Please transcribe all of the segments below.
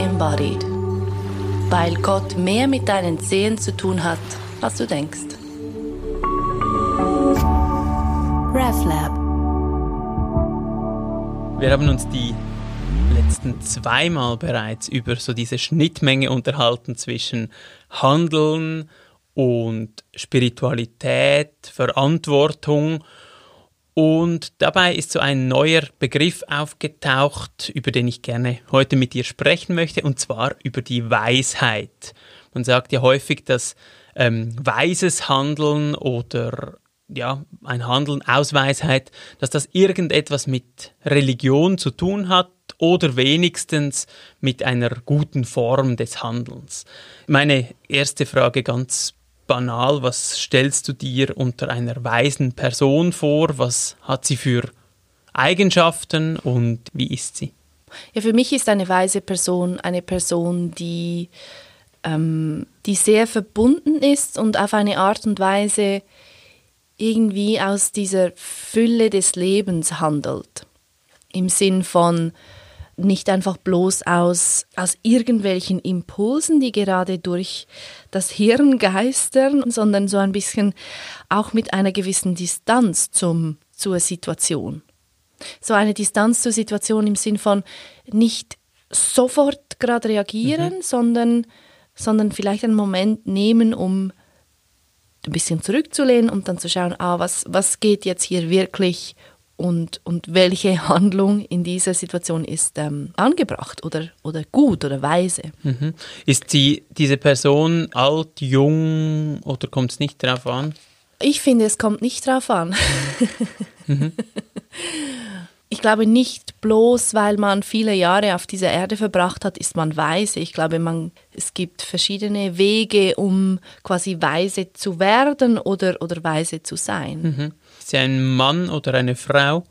embodied. Weil Gott mehr mit deinen Zehen zu tun hat, als du denkst. RefLab. Wir haben uns die letzten zweimal bereits über so diese Schnittmenge unterhalten zwischen Handeln und Spiritualität, Verantwortung. Und dabei ist so ein neuer Begriff aufgetaucht, über den ich gerne heute mit dir sprechen möchte, und zwar über die Weisheit. Man sagt ja häufig, dass ähm, weises Handeln oder ja, ein Handeln aus Weisheit, dass das irgendetwas mit Religion zu tun hat oder wenigstens mit einer guten Form des Handelns. Meine erste Frage ganz banal, was stellst du dir unter einer weisen Person vor? Was hat sie für Eigenschaften und wie ist sie? Ja, für mich ist eine weise Person eine Person, die, ähm, die sehr verbunden ist und auf eine Art und Weise irgendwie aus dieser Fülle des Lebens handelt. Im Sinn von, nicht einfach bloß aus, aus irgendwelchen Impulsen, die gerade durch das Hirn geistern, sondern so ein bisschen auch mit einer gewissen Distanz zum, zur Situation. So eine Distanz zur Situation im Sinn von nicht sofort gerade reagieren, mhm. sondern, sondern vielleicht einen Moment nehmen, um ein bisschen zurückzulehnen und dann zu schauen, ah, was, was geht jetzt hier wirklich und, und welche Handlung in dieser Situation ist ähm, angebracht oder, oder gut oder weise. Mhm. Ist die, diese Person alt, jung oder kommt es nicht darauf an? Ich finde, es kommt nicht darauf an. Mhm. Ich glaube nicht bloß, weil man viele Jahre auf dieser Erde verbracht hat, ist man weise. Ich glaube, man, es gibt verschiedene Wege, um quasi weise zu werden oder, oder weise zu sein. Mhm. Sie ein Mann oder eine Frau?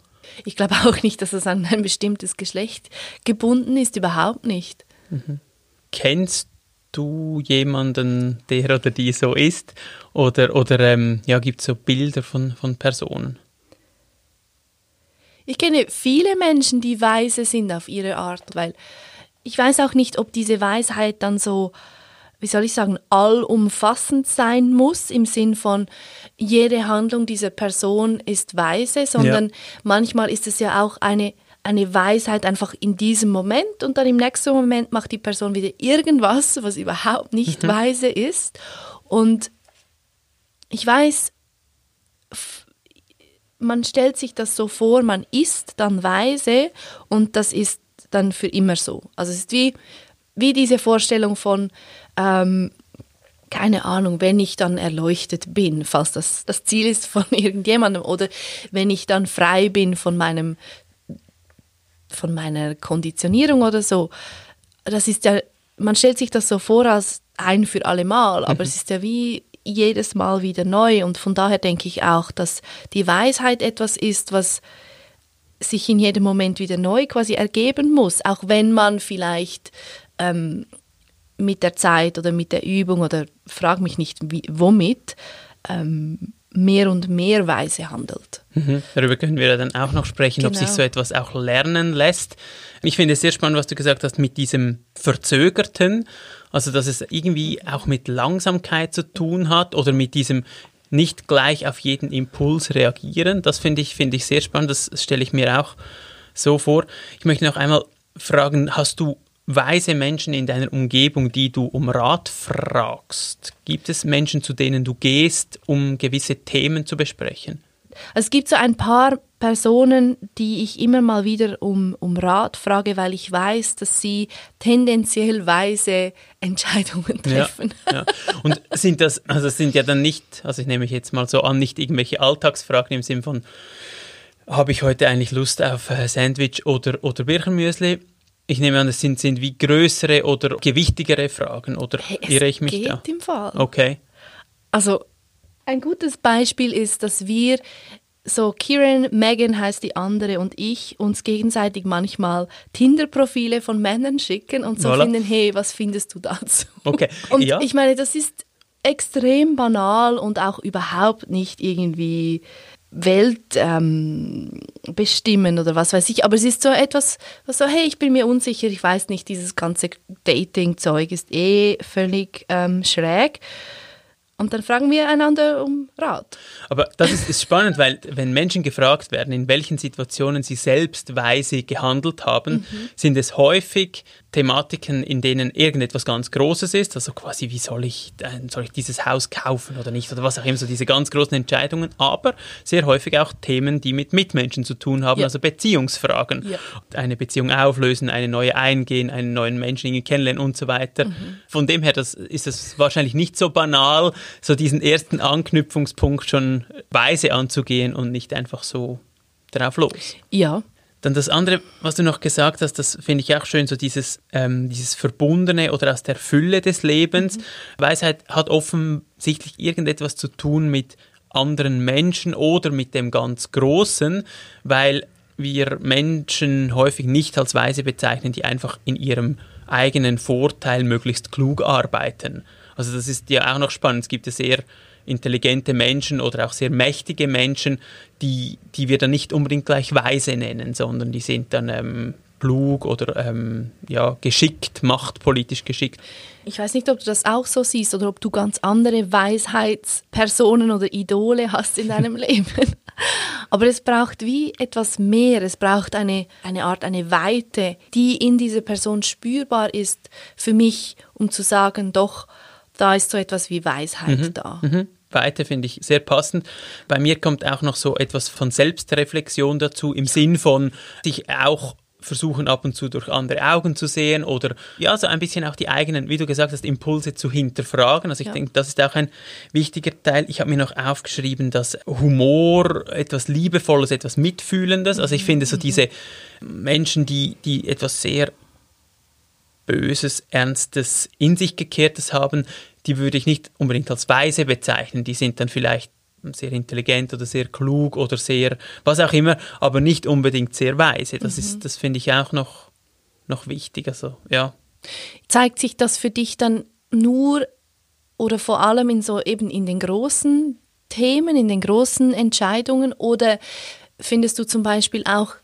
Ich glaube auch nicht, dass es an ein bestimmtes Geschlecht gebunden ist, überhaupt nicht. Mhm. Kennst du jemanden, der oder die so ist? Oder, oder ähm, ja, gibt es so Bilder von, von Personen? Ich kenne viele Menschen, die weise sind auf ihre Art, weil ich weiß auch nicht, ob diese Weisheit dann so, wie soll ich sagen, allumfassend sein muss, im Sinn von, jede Handlung dieser Person ist weise, sondern ja. manchmal ist es ja auch eine, eine Weisheit einfach in diesem Moment und dann im nächsten Moment macht die Person wieder irgendwas, was überhaupt nicht mhm. weise ist. Und ich weiß, man stellt sich das so vor, man ist dann weise und das ist dann für immer so. Also es ist wie, wie diese Vorstellung von, ähm, keine Ahnung, wenn ich dann erleuchtet bin, falls das das Ziel ist von irgendjemandem, oder wenn ich dann frei bin von meinem, von meiner Konditionierung oder so. Das ist ja, man stellt sich das so vor als ein für alle Mal, aber mhm. es ist ja wie jedes Mal wieder neu. Und von daher denke ich auch, dass die Weisheit etwas ist, was sich in jedem Moment wieder neu quasi ergeben muss, auch wenn man vielleicht ähm, mit der Zeit oder mit der Übung oder frag mich nicht wie, womit ähm, mehr und mehr weise handelt. Mhm. Darüber können wir dann auch noch sprechen, genau. ob sich genau. so etwas auch lernen lässt. Ich finde es sehr spannend, was du gesagt hast mit diesem Verzögerten, also dass es irgendwie auch mit Langsamkeit zu tun hat oder mit diesem nicht gleich auf jeden Impuls reagieren. Das finde ich, finde ich sehr spannend, das stelle ich mir auch so vor. Ich möchte noch einmal fragen, hast du weise Menschen in deiner Umgebung, die du um Rat fragst? Gibt es Menschen, zu denen du gehst, um gewisse Themen zu besprechen? Also es gibt so ein paar Personen, die ich immer mal wieder um, um Rat frage, weil ich weiß, dass sie tendenziell weise Entscheidungen treffen. Ja, ja. Und sind das, also sind ja dann nicht, also ich nehme mich jetzt mal so an, nicht irgendwelche Alltagsfragen im Sinn von, habe ich heute eigentlich Lust auf äh, Sandwich oder, oder Birchenmüsli? Ich nehme an, es sind, sind wie größere oder gewichtigere Fragen, oder hey, irre ich mich geht da? im Fall. Okay. Also, ein gutes Beispiel ist, dass wir so Kieran, Megan heißt die andere und ich uns gegenseitig manchmal Tinder-Profile von Männern schicken und so voilà. finden, hey, was findest du dazu? Okay. Und ja. ich meine, das ist extrem banal und auch überhaupt nicht irgendwie Welt ähm, bestimmen oder was weiß ich. Aber es ist so etwas, was so, hey, ich bin mir unsicher, ich weiß nicht, dieses ganze Dating-Zeug ist eh völlig ähm, schräg. Und dann fragen wir einander um Rat. Aber das ist, ist, spannend, weil wenn Menschen gefragt werden, in welchen Situationen sie selbst weise gehandelt haben, mhm. sind es häufig Thematiken, in denen irgendetwas ganz Großes ist, also quasi, wie soll ich, äh, soll ich dieses Haus kaufen oder nicht, oder was auch immer, so diese ganz großen Entscheidungen, aber sehr häufig auch Themen, die mit Mitmenschen zu tun haben, ja. also Beziehungsfragen. Ja. Eine Beziehung auflösen, eine neue eingehen, einen neuen Menschen kennenlernen und so weiter. Mhm. Von dem her das, ist es wahrscheinlich nicht so banal, so diesen ersten Anknüpfungspunkt schon weise anzugehen und nicht einfach so drauf los. Ja, dann das andere, was du noch gesagt hast, das finde ich auch schön, so dieses, ähm, dieses Verbundene oder aus der Fülle des Lebens. Mhm. Weisheit hat offensichtlich irgendetwas zu tun mit anderen Menschen oder mit dem ganz Großen, weil wir Menschen häufig nicht als Weise bezeichnen, die einfach in ihrem eigenen Vorteil möglichst klug arbeiten. Also das ist ja auch noch spannend. Es gibt ja sehr intelligente Menschen oder auch sehr mächtige Menschen, die, die wir dann nicht unbedingt gleich weise nennen, sondern die sind dann ähm, klug oder ähm, ja, geschickt, machtpolitisch geschickt. Ich weiß nicht, ob du das auch so siehst oder ob du ganz andere Weisheitspersonen oder Idole hast in deinem Leben. Aber es braucht wie etwas mehr. Es braucht eine, eine Art, eine Weite, die in dieser Person spürbar ist für mich, um zu sagen, doch, da ist so etwas wie Weisheit mhm. da. Mhm. Weite finde ich sehr passend. Bei mir kommt auch noch so etwas von Selbstreflexion dazu, im Sinn von sich auch versuchen ab und zu durch andere Augen zu sehen oder ja, so ein bisschen auch die eigenen, wie du gesagt hast, Impulse zu hinterfragen. Also ich ja. denke, das ist auch ein wichtiger Teil. Ich habe mir noch aufgeschrieben, dass Humor etwas Liebevolles, etwas Mitfühlendes. Also ich finde so mhm. diese Menschen, die, die etwas sehr Böses, Ernstes, in sich gekehrtes haben, die würde ich nicht unbedingt als weise bezeichnen. Die sind dann vielleicht sehr intelligent oder sehr klug oder sehr was auch immer, aber nicht unbedingt sehr weise. Das mhm. das finde ich auch noch, noch wichtig. Also, ja. Zeigt sich das für dich dann nur oder vor allem in so eben in den großen Themen, in den großen Entscheidungen oder findest du zum Beispiel auch,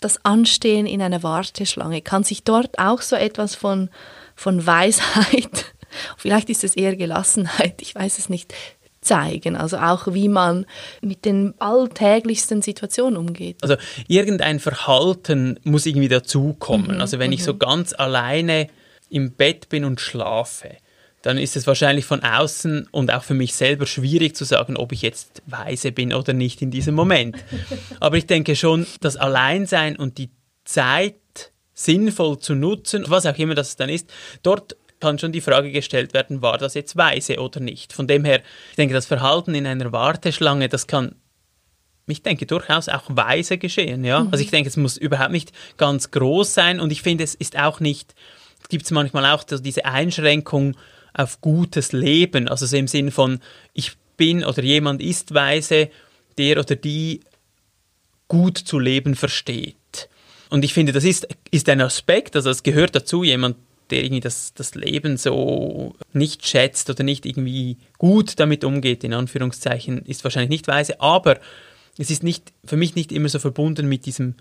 das Anstehen in einer Warteschlange, kann sich dort auch so etwas von, von Weisheit vielleicht ist es eher Gelassenheit, ich weiß es nicht, zeigen. Also auch wie man mit den alltäglichsten Situationen umgeht. Also irgendein Verhalten muss irgendwie dazukommen. Mhm, also wenn ich so mhm. ganz alleine im Bett bin und schlafe, dann ist es wahrscheinlich von außen und auch für mich selber schwierig zu sagen, ob ich jetzt weise bin oder nicht in diesem Moment. Aber ich denke schon, das Alleinsein und die Zeit sinnvoll zu nutzen, was auch immer das dann ist, dort kann schon die Frage gestellt werden, war das jetzt weise oder nicht. Von dem her, ich denke, das Verhalten in einer Warteschlange, das kann ich denke, durchaus auch weise geschehen. Ja? Mhm. Also ich denke, es muss überhaupt nicht ganz groß sein und ich finde, es ist auch nicht, gibt es manchmal auch diese Einschränkung auf gutes Leben, also so im Sinn von, ich bin oder jemand ist weise, der oder die gut zu leben versteht. Und ich finde, das ist, ist ein Aspekt, also es gehört dazu, jemand der irgendwie das, das Leben so nicht schätzt oder nicht irgendwie gut damit umgeht, in Anführungszeichen, ist wahrscheinlich nicht weise, aber es ist nicht, für mich nicht immer so verbunden mit diesem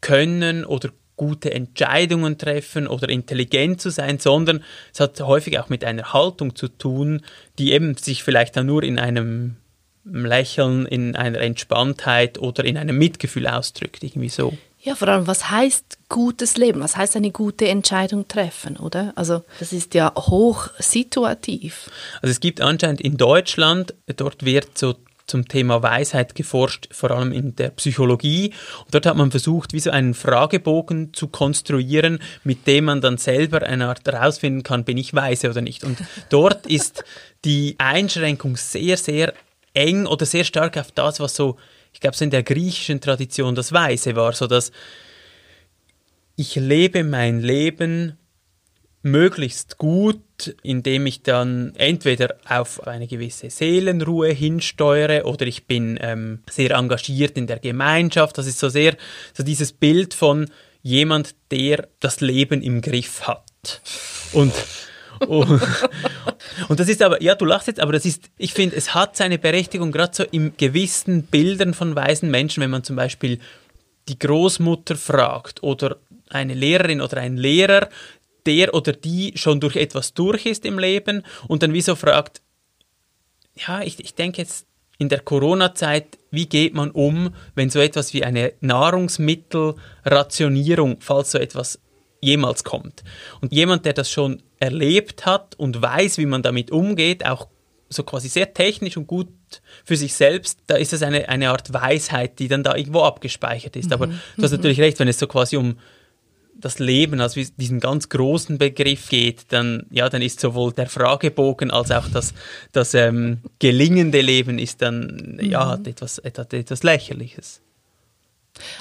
Können oder gute Entscheidungen treffen oder intelligent zu sein, sondern es hat häufig auch mit einer Haltung zu tun, die eben sich vielleicht dann nur in einem Lächeln, in einer Entspanntheit oder in einem Mitgefühl ausdrückt, irgendwie so. Ja, vor allem, was heißt gutes Leben? Was heißt eine gute Entscheidung treffen, oder? Also, das ist ja hoch situativ. Also, es gibt anscheinend in Deutschland, dort wird so zum Thema Weisheit geforscht, vor allem in der Psychologie. Und dort hat man versucht, wie so einen Fragebogen zu konstruieren, mit dem man dann selber eine Art herausfinden kann, bin ich weise oder nicht. Und dort ist die Einschränkung sehr, sehr eng oder sehr stark auf das, was so ich glaube, so in der griechischen Tradition das Weise war, so dass ich lebe mein Leben möglichst gut, indem ich dann entweder auf eine gewisse Seelenruhe hinsteuere oder ich bin ähm, sehr engagiert in der Gemeinschaft. Das ist so sehr so dieses Bild von jemand, der das Leben im Griff hat. Und und, und das ist aber, ja, du lachst jetzt, aber das ist, ich finde, es hat seine Berechtigung, gerade so in gewissen Bildern von weisen Menschen, wenn man zum Beispiel die Großmutter fragt oder eine Lehrerin oder ein Lehrer, der oder die schon durch etwas durch ist im Leben und dann wieso fragt, ja, ich, ich denke jetzt in der Corona-Zeit, wie geht man um, wenn so etwas wie eine Nahrungsmittelrationierung, falls so etwas jemals kommt. Und jemand, der das schon erlebt hat und weiß, wie man damit umgeht, auch so quasi sehr technisch und gut für sich selbst, da ist es eine, eine Art Weisheit, die dann da irgendwo abgespeichert ist. Mhm. Aber du hast mhm. natürlich recht, wenn es so quasi um das Leben als diesen ganz großen Begriff geht, dann, ja, dann ist sowohl der Fragebogen als auch das, das ähm, gelingende Leben ist dann, ja, mhm. hat etwas, hat etwas Lächerliches.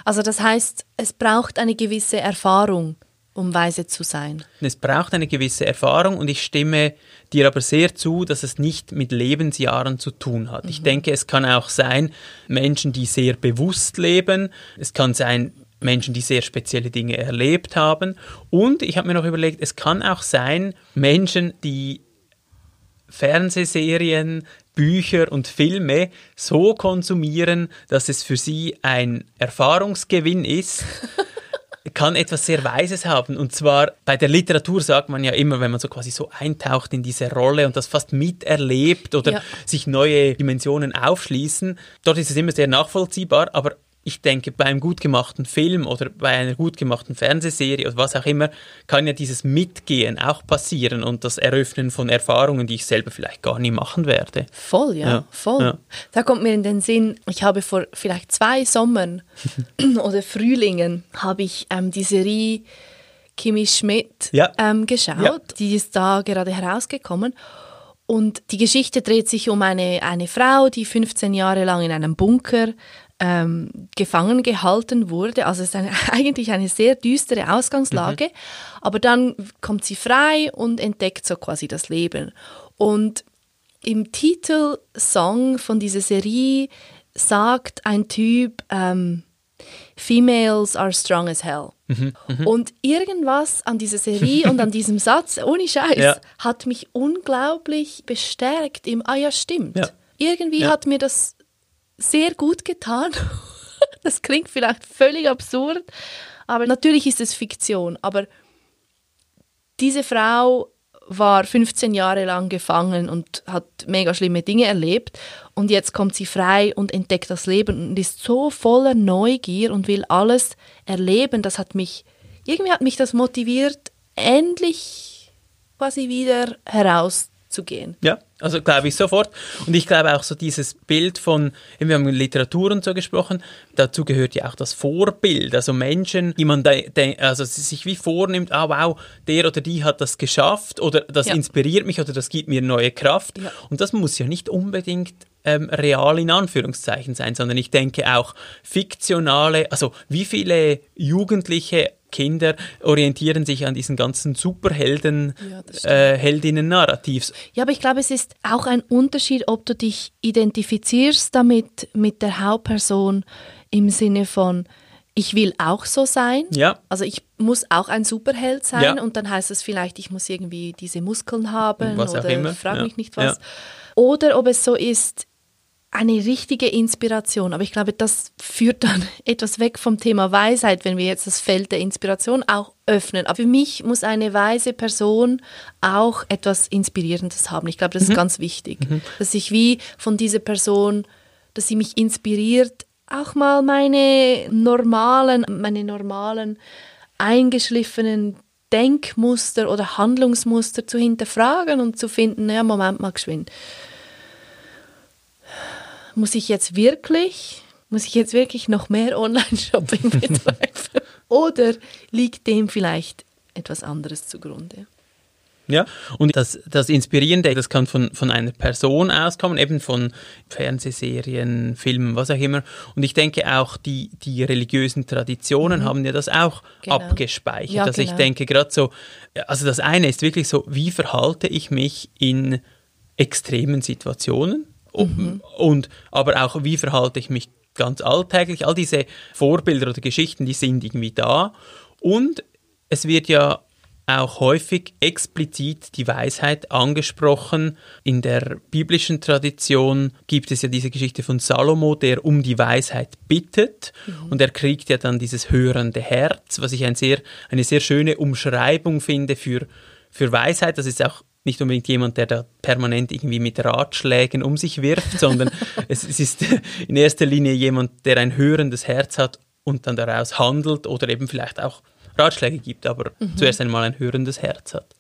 Also das heißt, es braucht eine gewisse Erfahrung, um weise zu sein. Es braucht eine gewisse Erfahrung und ich stimme dir aber sehr zu, dass es nicht mit Lebensjahren zu tun hat. Mhm. Ich denke, es kann auch sein, Menschen, die sehr bewusst leben, es kann sein, Menschen, die sehr spezielle Dinge erlebt haben. Und ich habe mir noch überlegt, es kann auch sein, Menschen, die Fernsehserien, Bücher und Filme so konsumieren, dass es für sie ein Erfahrungsgewinn ist, kann etwas sehr Weises haben. Und zwar bei der Literatur sagt man ja immer, wenn man so quasi so eintaucht in diese Rolle und das fast miterlebt oder ja. sich neue Dimensionen aufschließen, dort ist es immer sehr nachvollziehbar, aber ich denke, beim gut gemachten Film oder bei einer gut gemachten Fernsehserie oder was auch immer, kann ja dieses Mitgehen auch passieren und das Eröffnen von Erfahrungen, die ich selber vielleicht gar nie machen werde. Voll, ja, ja. voll. Ja. Da kommt mir in den Sinn, ich habe vor vielleicht zwei Sommern oder Frühlingen habe ich ähm, die Serie Kimi Schmidt ja. ähm, geschaut. Die ist da gerade herausgekommen. Und die Geschichte dreht sich um eine, eine Frau, die 15 Jahre lang in einem Bunker ähm, gefangen gehalten wurde. Also es ist eine, eigentlich eine sehr düstere Ausgangslage. Mhm. Aber dann kommt sie frei und entdeckt so quasi das Leben. Und im Titelsong von dieser Serie sagt ein Typ, ähm, Females are strong as hell. Mhm, mh. Und irgendwas an dieser Serie und an diesem Satz, ohne Scheiß, ja. hat mich unglaublich bestärkt im, ah ja, stimmt. Ja. Irgendwie ja. hat mir das sehr gut getan. das klingt vielleicht völlig absurd, aber natürlich ist es Fiktion. Aber diese Frau war 15 Jahre lang gefangen und hat mega schlimme Dinge erlebt. Und jetzt kommt sie frei und entdeckt das Leben und ist so voller Neugier und will alles erleben. Das hat mich, irgendwie hat mich das motiviert, endlich quasi wieder herauszugehen. Ja, also glaube ich sofort. Und ich glaube auch so dieses Bild von, wir haben Literatur und so gesprochen, dazu gehört ja auch das Vorbild. Also Menschen, die man also sich wie vornimmt, ah wow, der oder die hat das geschafft oder das ja. inspiriert mich oder das gibt mir neue Kraft. Ja. Und das muss ja nicht unbedingt ähm, real in Anführungszeichen sein, sondern ich denke auch fiktionale, also wie viele Jugendliche Kinder orientieren sich an diesen ganzen Superhelden, ja, äh, Heldinnen-Narrativs. Ja, aber ich glaube, es ist auch ein Unterschied, ob du dich identifizierst damit mit der Hauptperson im Sinne von ich will auch so sein. Ja. Also ich muss auch ein Superheld sein ja. und dann heißt es vielleicht, ich muss irgendwie diese Muskeln haben was oder frag mich nicht was. Oder ob es so ist, eine richtige Inspiration. Aber ich glaube, das führt dann etwas weg vom Thema Weisheit, wenn wir jetzt das Feld der Inspiration auch öffnen. Aber für mich muss eine weise Person auch etwas Inspirierendes haben. Ich glaube, das ist mhm. ganz wichtig, mhm. dass ich wie von dieser Person, dass sie mich inspiriert, auch mal meine normalen, meine normalen eingeschliffenen Denkmuster oder Handlungsmuster zu hinterfragen und zu finden, ja, Moment mal geschwind muss ich jetzt wirklich, muss ich jetzt wirklich noch mehr Online-Shopping betreiben? Oder liegt dem vielleicht etwas anderes zugrunde? Ja, und das, das Inspirierende, das kann von, von einer Person auskommen, eben von Fernsehserien, Filmen, was auch immer. Und ich denke auch, die, die religiösen Traditionen mhm. haben ja das auch genau. abgespeichert. Ja, also genau. ich denke gerade so, also das eine ist wirklich so, wie verhalte ich mich in extremen Situationen? Mhm. Und aber auch, wie verhalte ich mich ganz alltäglich? All diese Vorbilder oder Geschichten, die sind irgendwie da. Und es wird ja auch häufig explizit die Weisheit angesprochen. In der biblischen Tradition gibt es ja diese Geschichte von Salomo, der um die Weisheit bittet mhm. und er kriegt ja dann dieses hörende Herz, was ich ein sehr, eine sehr schöne Umschreibung finde für, für Weisheit. Das ist auch nicht unbedingt jemand, der da permanent irgendwie mit Ratschlägen um sich wirft, sondern es, es, ist in erster Linie jemand, der ein hörendes Herz hat und dann daraus handelt oder eben vielleicht auch Ratschläge gibt, aber mhm. zuerst einmal ein hörendes Herz hat.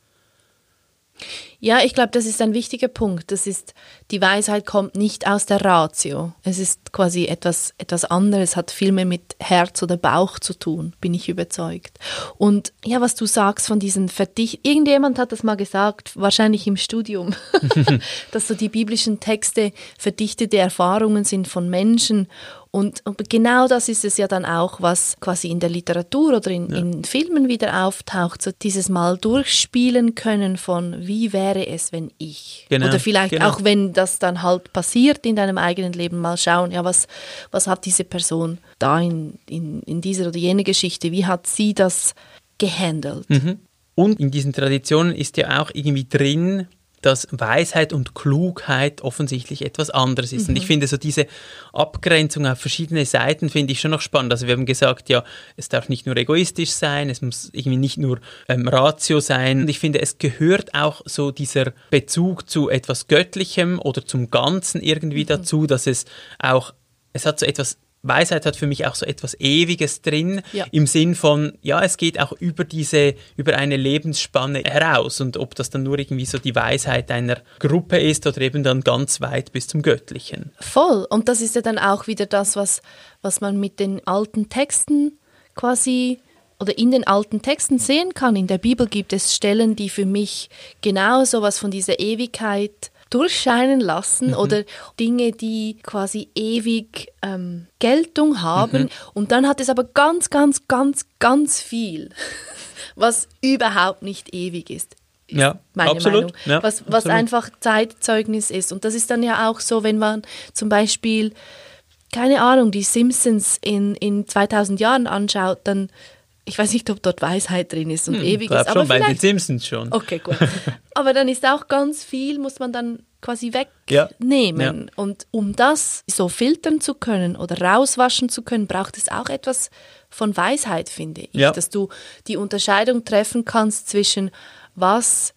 Ja, ich glaube, das ist ein wichtiger Punkt. Das ist, die Weisheit kommt nicht aus der Ratio. Es ist quasi etwas, etwas anderes, hat viel mehr mit Herz oder Bauch zu tun, bin ich überzeugt. Und ja, was du sagst von diesen Verdicht, irgendjemand hat das mal gesagt, wahrscheinlich im Studium, dass so die biblischen Texte verdichtete Erfahrungen sind von Menschen und, genau das ist es ja dann auch, was quasi in der Literatur oder in, ja. in, Filmen wieder auftaucht, so dieses Mal durchspielen können von wie wäre es, wenn ich. Genau. Oder vielleicht genau. auch, wenn das dann halt passiert in deinem eigenen Leben, mal schauen, ja, was, was hat diese Person da in, in, in dieser oder jener Geschichte, wie hat sie das gehandelt? Mhm. Und in diesen Traditionen ist ja auch irgendwie drin, dass Weisheit und Klugheit offensichtlich etwas anderes ist. Mhm. Und ich mhm. finde so diese Abgrenzung auf verschiedene Seiten finde ich schon noch spannend. Also wir haben gesagt, ja, es darf nicht nur egoistisch sein, es muss irgendwie nicht nur ähm, Ratio sein. Und ich finde, es gehört auch so dieser Bezug zu etwas Göttlichem oder zum Ganzen irgendwie mhm. dazu, dass es auch, es hat so etwas Weisheit hat für mich auch so etwas Ewiges drin, ja. im Sinn von, ja, es geht auch über diese, über eine Lebensspanne heraus und ob das dann nur irgendwie so die Weisheit einer Gruppe ist oder eben dann ganz weit bis zum Göttlichen. Voll. Und das ist ja dann auch wieder das, was, was man mit den alten Texten quasi oder in den alten Texten sehen kann. In der Bibel gibt es Stellen, die für mich genau so was von dieser Ewigkeit durchscheinen lassen mhm. oder Dinge, die quasi ewig ähm, Geltung haben. Mhm. Und dann hat es aber ganz, ganz, ganz, ganz viel, was überhaupt nicht ewig ist. ist ja, meine absolut. Meinung. Ja, was, was absolut. einfach Zeitzeugnis ist. Und das ist dann ja auch so, wenn man zum Beispiel, keine Ahnung, die Simpsons in, in 2000 Jahren anschaut, dann ich weiß nicht, ob dort Weisheit drin ist und hm, ewig ist. Aber schon, bei den Simpsons schon. Okay, gut. aber dann ist auch ganz viel, muss man dann quasi wegnehmen. Ja. Und um das so filtern zu können oder rauswaschen zu können, braucht es auch etwas von Weisheit, finde ich. Ja. Dass du die Unterscheidung treffen kannst zwischen was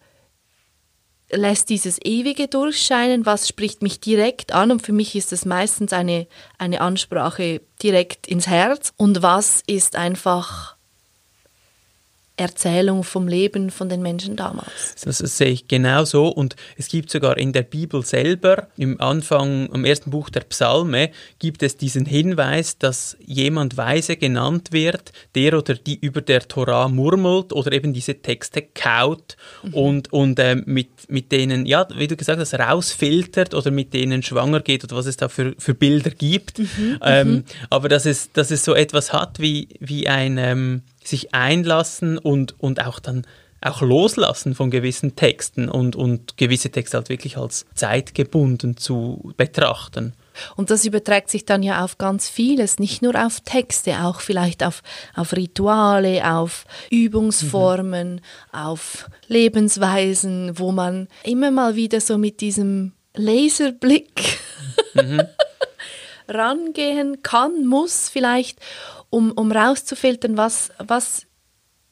lässt dieses Ewige durchscheinen, was spricht mich direkt an und für mich ist es meistens eine, eine Ansprache direkt ins Herz und was ist einfach Erzählung vom Leben von den Menschen damals. Das sehe ich genau so und es gibt sogar in der Bibel selber, im Anfang, im ersten Buch der Psalme, gibt es diesen Hinweis, dass jemand weise genannt wird, der oder die über der Torah murmelt oder eben diese Texte kaut mhm. und, und äh, mit, mit denen, ja, wie du gesagt hast, rausfiltert oder mit denen schwanger geht oder was es da für, für Bilder gibt. Mhm. Ähm, mhm. aber dass es, dass es so etwas hat wie, wie ein... Ähm, sich einlassen und, und auch dann auch loslassen von gewissen Texten und, und gewisse Texte halt wirklich als zeitgebunden zu betrachten. Und das überträgt sich dann ja auf ganz vieles, nicht nur auf Texte, auch vielleicht auf, auf Rituale, auf Übungsformen, mhm. auf Lebensweisen, wo man immer mal wieder so mit diesem Laserblick mhm. rangehen kann, muss vielleicht um, um rauszufiltern, was, was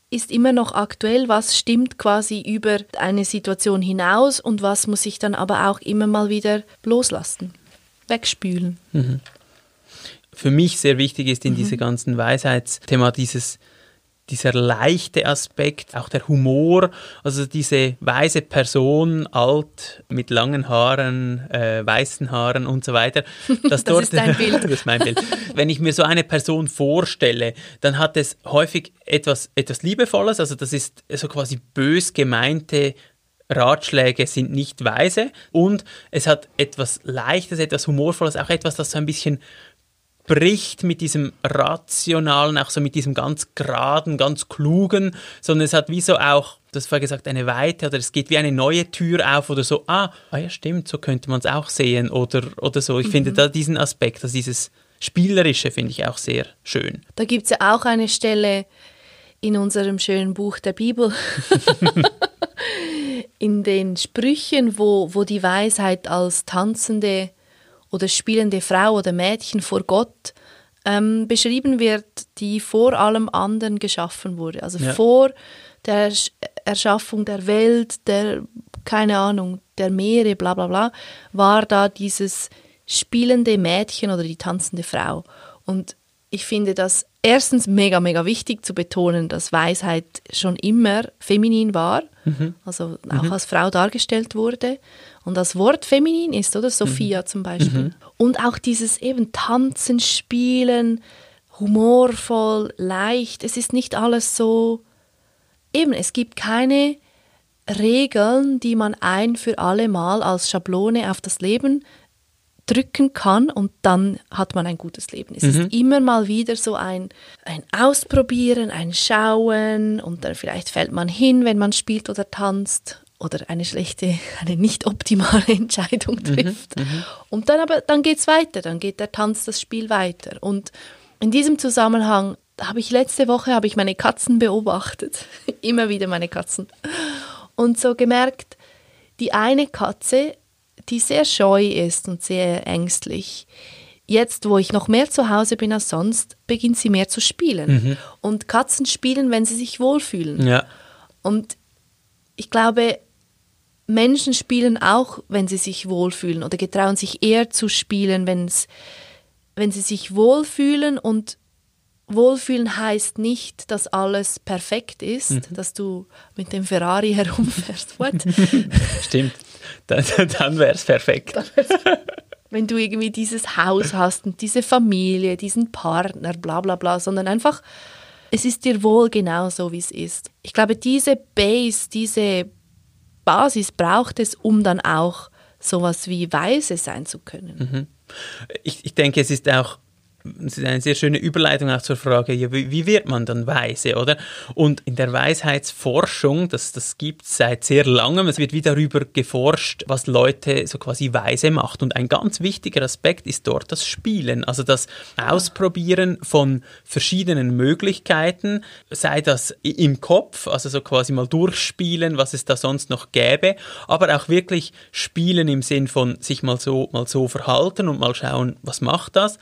ist immer noch aktuell, was stimmt quasi über eine Situation hinaus und was muss ich dann aber auch immer mal wieder loslassen, wegspülen. Mhm. Für mich sehr wichtig ist in mhm. diesem ganzen Weisheitsthema dieses dieser leichte Aspekt, auch der Humor, also diese weise Person, alt, mit langen Haaren, äh, weißen Haaren und so weiter. das dort, ist dein Bild. das ist mein Bild. Wenn ich mir so eine Person vorstelle, dann hat es häufig etwas, etwas Liebevolles, also das ist so quasi bös gemeinte Ratschläge sind nicht weise und es hat etwas Leichtes, etwas Humorvolles, auch etwas, das so ein bisschen bricht mit diesem rationalen, auch so mit diesem ganz geraden, ganz klugen, sondern es hat wie so auch, das war gesagt, eine Weite oder es geht wie eine neue Tür auf oder so, ah, ah ja stimmt, so könnte man es auch sehen oder, oder so. Ich mhm. finde da diesen Aspekt, also dieses Spielerische finde ich auch sehr schön. Da gibt es ja auch eine Stelle in unserem schönen Buch der Bibel, in den Sprüchen, wo, wo die Weisheit als tanzende oder spielende Frau oder Mädchen vor Gott ähm, beschrieben wird, die vor allem anderen geschaffen wurde. Also ja. vor der Erschaffung der Welt, der, keine Ahnung, der Meere, bla bla bla, war da dieses spielende Mädchen oder die tanzende Frau. Und ich finde das erstens mega, mega wichtig zu betonen, dass Weisheit schon immer feminin war, mhm. also auch mhm. als Frau dargestellt wurde und das Wort feminin ist, oder? Sophia mhm. zum Beispiel. Mhm. Und auch dieses eben Tanzen, Spielen, humorvoll, leicht. Es ist nicht alles so. Eben, es gibt keine Regeln, die man ein für alle Mal als Schablone auf das Leben drücken kann und dann hat man ein gutes Leben. Es mhm. ist immer mal wieder so ein, ein Ausprobieren, ein Schauen und dann vielleicht fällt man hin, wenn man spielt oder tanzt oder eine schlechte, eine nicht optimale Entscheidung mhm, trifft. Mhm, und dann aber, dann geht es weiter, dann geht der Tanz, das Spiel weiter. Und in diesem Zusammenhang habe ich letzte Woche habe ich meine Katzen beobachtet, immer wieder meine Katzen, und so gemerkt, die eine Katze die sehr scheu ist und sehr ängstlich. Jetzt, wo ich noch mehr zu Hause bin als sonst, beginnt sie mehr zu spielen. Mhm. Und Katzen spielen, wenn sie sich wohlfühlen. Ja. Und ich glaube, Menschen spielen auch, wenn sie sich wohlfühlen oder getrauen sich eher zu spielen, wenn's, wenn sie sich wohlfühlen. Und wohlfühlen heißt nicht, dass alles perfekt ist, mhm. dass du mit dem Ferrari herumfährst. What? Stimmt dann, dann wäre es perfekt. Wenn du irgendwie dieses Haus hast und diese Familie, diesen Partner, bla bla bla, sondern einfach, es ist dir wohl genau so, wie es ist. Ich glaube, diese Base, diese Basis braucht es, um dann auch sowas wie weise sein zu können. Mhm. Ich, ich denke, es ist auch das ist eine sehr schöne Überleitung auch zur Frage, ja, wie, wie, wird man dann weise, oder? Und in der Weisheitsforschung, das, das gibt es seit sehr langem, es wird wieder darüber geforscht, was Leute so quasi weise macht. Und ein ganz wichtiger Aspekt ist dort das Spielen, also das Ausprobieren von verschiedenen Möglichkeiten, sei das im Kopf, also so quasi mal durchspielen, was es da sonst noch gäbe, aber auch wirklich spielen im Sinn von sich mal so, mal so verhalten und mal schauen, was macht das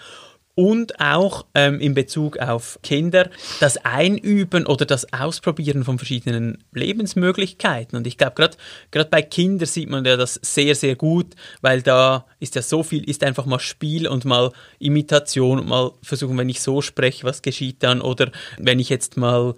und auch ähm, in Bezug auf Kinder das Einüben oder das Ausprobieren von verschiedenen Lebensmöglichkeiten. Und ich glaube, gerade bei Kindern sieht man ja das sehr, sehr gut, weil da ist ja so viel, ist einfach mal Spiel und mal Imitation und mal versuchen, wenn ich so spreche, was geschieht dann oder wenn ich jetzt mal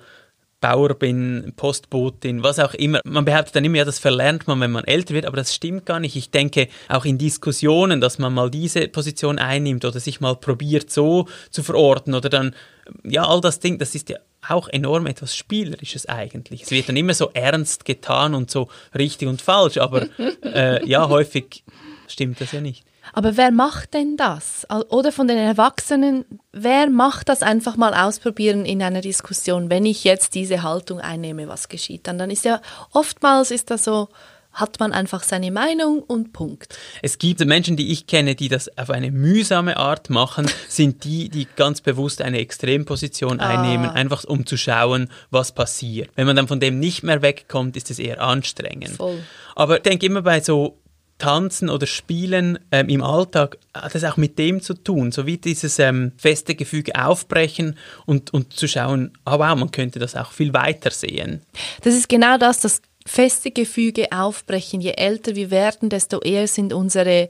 Bauer bin, Postbotin, was auch immer. Man behauptet dann immer, ja, das verlernt man, wenn man älter wird, aber das stimmt gar nicht. Ich denke, auch in Diskussionen, dass man mal diese Position einnimmt oder sich mal probiert, so zu verorten oder dann, ja, all das Ding, das ist ja auch enorm etwas Spielerisches eigentlich. Es wird dann immer so ernst getan und so richtig und falsch, aber äh, ja, häufig stimmt das ja nicht. Aber wer macht denn das? Oder von den Erwachsenen, wer macht das einfach mal ausprobieren in einer Diskussion, wenn ich jetzt diese Haltung einnehme, was geschieht dann? Dann ist ja oftmals ist das so, hat man einfach seine Meinung und Punkt. Es gibt Menschen, die ich kenne, die das auf eine mühsame Art machen, sind die, die ganz bewusst eine Extremposition ah. einnehmen, einfach um zu schauen, was passiert. Wenn man dann von dem nicht mehr wegkommt, ist es eher anstrengend. Voll. Aber ich denke immer bei so Tanzen oder Spielen ähm, im Alltag hat es auch mit dem zu tun, so wie dieses ähm, feste Gefüge aufbrechen und, und zu schauen, ah wow, man könnte das auch viel weiter sehen. Das ist genau das, das feste Gefüge aufbrechen. Je älter wir werden, desto eher sind unsere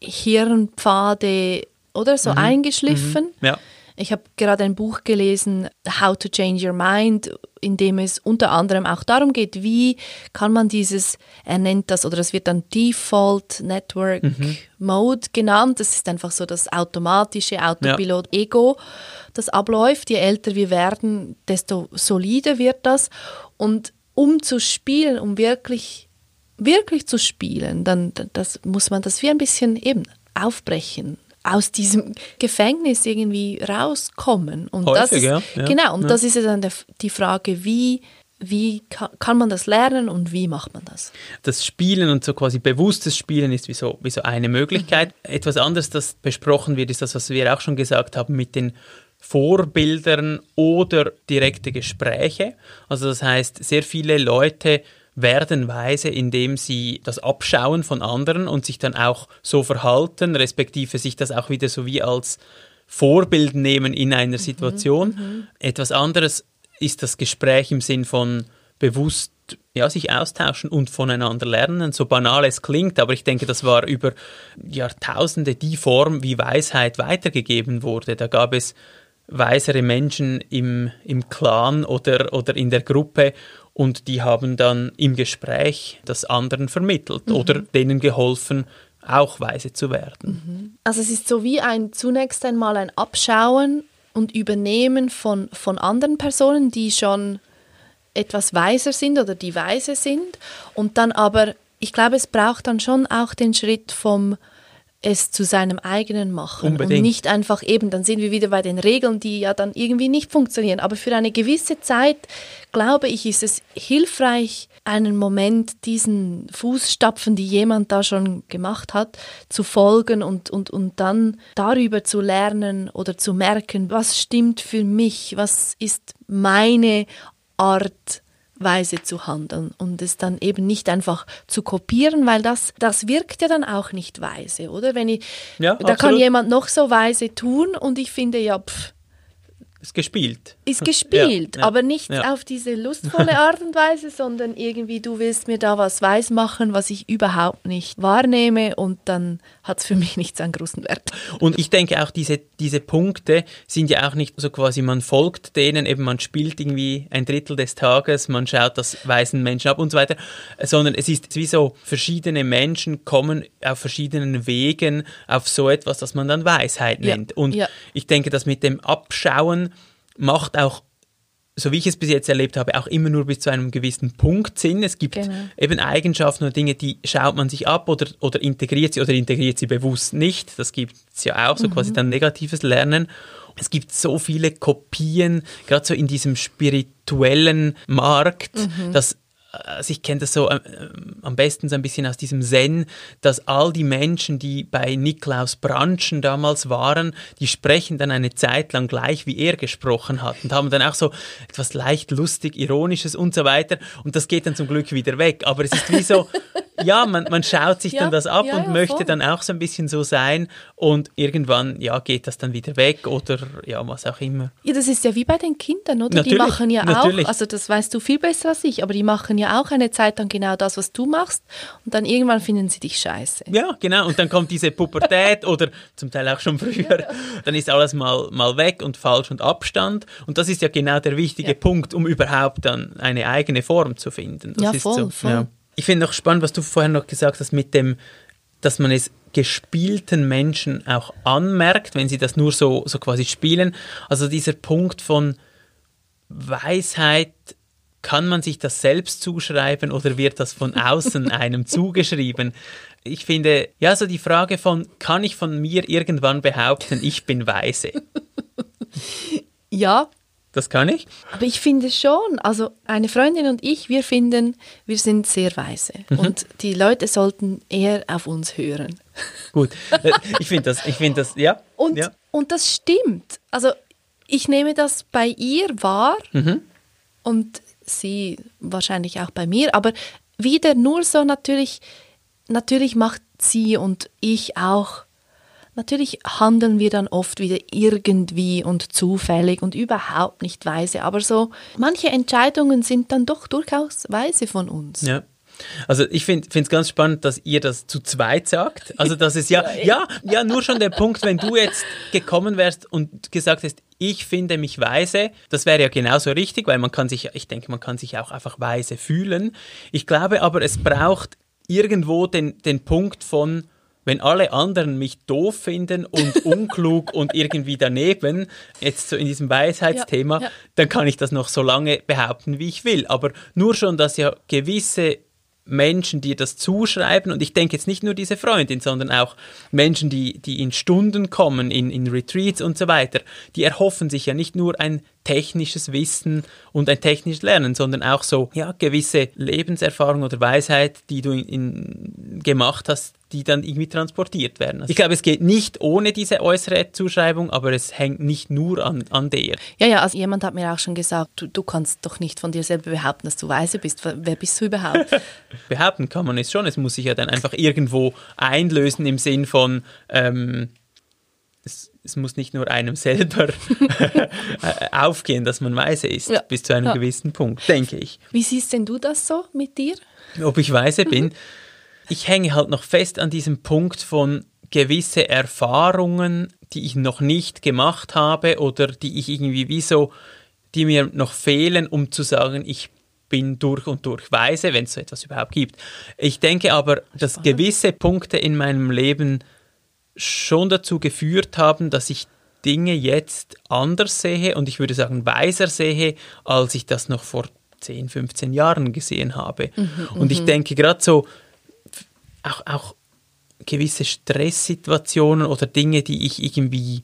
Hirnpfade oder so mhm. eingeschliffen. Mhm. Ja. Ich habe gerade ein Buch gelesen, How to Change Your Mind, in dem es unter anderem auch darum geht, wie kann man dieses, er nennt das, oder es wird dann Default Network mhm. Mode genannt. Das ist einfach so das automatische Autopilot-Ego, das abläuft. Je älter wir werden, desto solider wird das. Und um zu spielen, um wirklich, wirklich zu spielen, dann das, muss man das wie ein bisschen eben aufbrechen aus diesem Gefängnis irgendwie rauskommen. Und Häufig, das ist, ja. Ja. Genau, und ja. das ist ja dann der, die Frage, wie, wie kann, kann, man das lernen und wie macht man das? Das Spielen und so quasi bewusstes Spielen ist wie so, wie so eine Möglichkeit. Mhm. Etwas anderes, das besprochen wird, ist das, was wir auch schon gesagt haben mit den Vorbildern oder direkte Gespräche. Also das heißt, sehr viele Leute werden weise, indem sie das abschauen von anderen und sich dann auch so verhalten, respektive sich das auch wieder so wie als Vorbild nehmen in einer mhm, Situation. Mhm, Etwas anderes ist das Gespräch im Sinn von bewusst ja, sich austauschen und voneinander lernen. So banal es klingt, aber ich denke, das war über Jahrtausende die Form, wie Weisheit weitergegeben wurde. Da gab es weisere Menschen im, im Clan oder, oder in der Gruppe und die haben dann im Gespräch das anderen vermittelt mhm. oder denen geholfen, auch weise zu werden. Mhm. Also es ist so wie ein zunächst einmal ein Abschauen und Übernehmen von, von anderen Personen, die schon etwas weiser sind oder die weise sind und dann aber, ich glaube, es braucht dann schon auch den Schritt vom es zu seinem eigenen machen Unbedingt. und nicht einfach eben, dann sind wir wieder bei den Regeln, die ja dann irgendwie nicht funktionieren. Aber für eine gewisse Zeit, glaube ich, ist es hilfreich, einen Moment diesen Fußstapfen, die jemand da schon gemacht hat, zu folgen und, und, und dann darüber zu lernen oder zu merken, was stimmt für mich, was ist meine Art Weise zu handeln und es dann eben nicht einfach zu kopieren, weil das, das wirkt ja dann auch nicht weise, oder? Wenn ich, ja, da absolut. kann jemand noch so weise tun und ich finde ja, pff, ist gespielt. Ist gespielt, ja, ja, aber nicht ja. auf diese lustvolle Art und Weise, sondern irgendwie, du willst mir da was weismachen, was ich überhaupt nicht wahrnehme und dann hat es für mich nichts an großen Wert. Und ich denke auch, diese, diese Punkte sind ja auch nicht so quasi, man folgt denen, eben man spielt irgendwie ein Drittel des Tages, man schaut das weisen Menschen ab und so weiter, sondern es ist wie so, verschiedene Menschen kommen auf verschiedenen Wegen auf so etwas, das man dann Weisheit nennt. Und ich denke, dass mit dem Abschauen macht auch so wie ich es bis jetzt erlebt habe, auch immer nur bis zu einem gewissen Punkt Sinn. Es gibt genau. eben Eigenschaften oder Dinge, die schaut man sich ab oder, oder integriert sie oder integriert sie bewusst nicht. Das gibt es ja auch, so mhm. quasi dann negatives Lernen. Es gibt so viele Kopien, gerade so in diesem spirituellen Markt, mhm. dass also ich kenne das so äh, am besten so ein bisschen aus diesem Zen, dass all die Menschen, die bei Niklaus Branchen damals waren, die sprechen dann eine Zeit lang gleich, wie er gesprochen hat und haben dann auch so etwas leicht lustig, ironisches und so weiter und das geht dann zum Glück wieder weg. Aber es ist wie so, ja, man, man schaut sich ja, dann das ab ja, und ja, möchte voll. dann auch so ein bisschen so sein und irgendwann, ja, geht das dann wieder weg oder ja, was auch immer. Ja, das ist ja wie bei den Kindern, oder? Natürlich, die machen ja natürlich. auch, also das weißt du viel besser als ich, aber die machen ja auch eine Zeit lang genau das, was du machst und dann irgendwann finden sie dich scheiße. Ja, genau. Und dann kommt diese Pubertät oder zum Teil auch schon früher. Dann ist alles mal, mal weg und falsch und Abstand. Und das ist ja genau der wichtige. Punkt, um überhaupt dann eine eigene Form zu finden. Das ja, ist voll, so, voll. Ich finde noch spannend, was du vorher noch gesagt hast mit dem, dass man es gespielten Menschen auch anmerkt, wenn sie das nur so, so quasi spielen. Also dieser Punkt von Weisheit kann man sich das selbst zuschreiben oder wird das von außen einem zugeschrieben? Ich finde, ja, so die Frage von, kann ich von mir irgendwann behaupten, ich bin weise? Ja. Das kann ich. Aber ich finde schon, also eine Freundin und ich, wir finden, wir sind sehr weise. Mhm. Und die Leute sollten eher auf uns hören. Gut, äh, ich finde das, ich finde das, ja. Und, ja. und das stimmt. Also ich nehme das bei ihr wahr mhm. und sie wahrscheinlich auch bei mir, aber wieder nur so natürlich, natürlich macht sie und ich auch, natürlich handeln wir dann oft wieder irgendwie und zufällig und überhaupt nicht weise, aber so manche Entscheidungen sind dann doch durchaus weise von uns. Ja. Also ich finde es ganz spannend, dass ihr das zu zweit sagt. Also das ist ja, ja, ja, nur schon der Punkt, wenn du jetzt gekommen wärst und gesagt hast, ich finde mich weise, das wäre ja genauso richtig, weil man kann sich, ich denke, man kann sich auch einfach weise fühlen. Ich glaube aber, es braucht irgendwo den, den Punkt von, wenn alle anderen mich doof finden und unklug und irgendwie daneben, jetzt so in diesem Weisheitsthema, ja, ja. dann kann ich das noch so lange behaupten, wie ich will. Aber nur schon, dass ja gewisse Menschen, die das zuschreiben, und ich denke jetzt nicht nur diese Freundin, sondern auch Menschen, die, die in Stunden kommen, in, in Retreats und so weiter, die erhoffen sich ja nicht nur ein technisches Wissen und ein technisches Lernen, sondern auch so ja gewisse Lebenserfahrung oder Weisheit, die du in, in, gemacht hast, die dann irgendwie transportiert werden. Also ich glaube, es geht nicht ohne diese äußere Zuschreibung, aber es hängt nicht nur an, an der. Ja, ja, also jemand hat mir auch schon gesagt, du, du kannst doch nicht von dir selber behaupten, dass du weise bist. Wer bist du überhaupt? behaupten kann man es schon. Es muss sich ja dann einfach irgendwo einlösen im Sinn von ähm, es, muss nicht nur einem selber aufgehen, dass man weise ist, ja. bis zu einem ja. gewissen Punkt, denke ich. Wie siehst denn du das so mit dir? Ob ich weise bin? Ich hänge halt noch fest an diesem Punkt von gewisse Erfahrungen, die ich noch nicht gemacht habe oder die ich irgendwie wie so, die mir noch fehlen, um zu sagen, ich bin durch und durch weise, wenn es so etwas überhaupt gibt. Ich denke aber, dass gewisse Punkte in meinem Leben schon dazu geführt haben, dass ich Dinge jetzt anders sehe und ich würde sagen weiser sehe, als ich das noch vor 10, 15 Jahren gesehen habe. Mhm, und ich mhm. denke gerade so, auch, auch gewisse Stresssituationen oder Dinge, die ich irgendwie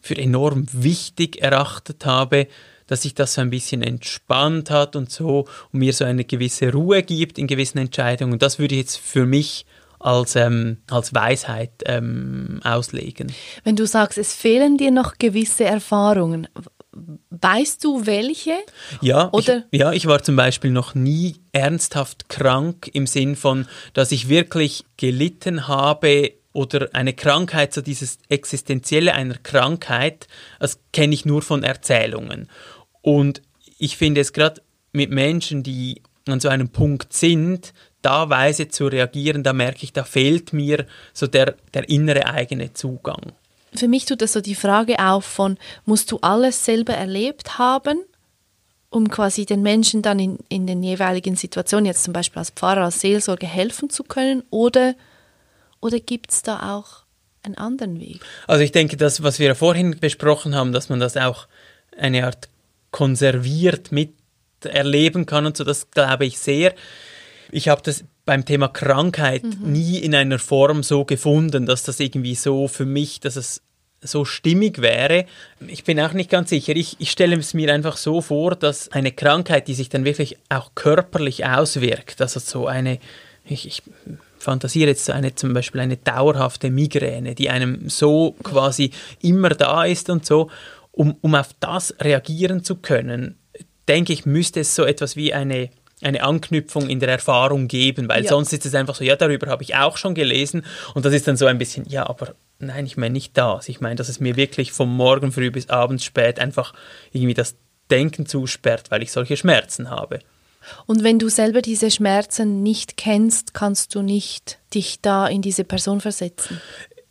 für enorm wichtig erachtet habe, dass sich das so ein bisschen entspannt hat und so und mir so eine gewisse Ruhe gibt in gewissen Entscheidungen. Und das würde ich jetzt für mich als, ähm, als Weisheit ähm, auslegen. Wenn du sagst, es fehlen dir noch gewisse Erfahrungen, weißt du welche? Ja, Oder? Ich, ja, ich war zum Beispiel noch nie ernsthaft krank im Sinn von, dass ich wirklich gelitten habe oder eine Krankheit, so dieses Existenzielle einer Krankheit, das kenne ich nur von Erzählungen. Und ich finde es gerade mit Menschen, die an so einem Punkt sind, da weise zu reagieren, da merke ich, da fehlt mir so der, der innere eigene Zugang. Für mich tut das so die Frage auf von, musst du alles selber erlebt haben, um quasi den Menschen dann in, in den jeweiligen Situationen, jetzt zum Beispiel als Pfarrer, als Seelsorge, helfen zu können? Oder, oder gibt es da auch einen anderen Weg? Also ich denke, das, was wir vorhin besprochen haben, dass man das auch eine Art konserviert miterleben kann und so, das glaube ich sehr. Ich habe das beim Thema Krankheit mhm. nie in einer Form so gefunden, dass das irgendwie so für mich, dass es so stimmig wäre. Ich bin auch nicht ganz sicher. Ich, ich stelle es mir einfach so vor, dass eine Krankheit, die sich dann wirklich auch körperlich auswirkt, also so eine, ich, ich fantasiere jetzt eine zum Beispiel eine dauerhafte Migräne, die einem so quasi immer da ist und so, um, um auf das reagieren zu können, denke ich, müsste es so etwas wie eine eine Anknüpfung in der Erfahrung geben, weil ja. sonst ist es einfach so, ja, darüber habe ich auch schon gelesen und das ist dann so ein bisschen, ja, aber nein, ich meine nicht das. Ich meine, dass es mir wirklich vom Morgen früh bis abends spät einfach irgendwie das Denken zusperrt, weil ich solche Schmerzen habe. Und wenn du selber diese Schmerzen nicht kennst, kannst du nicht dich da in diese Person versetzen?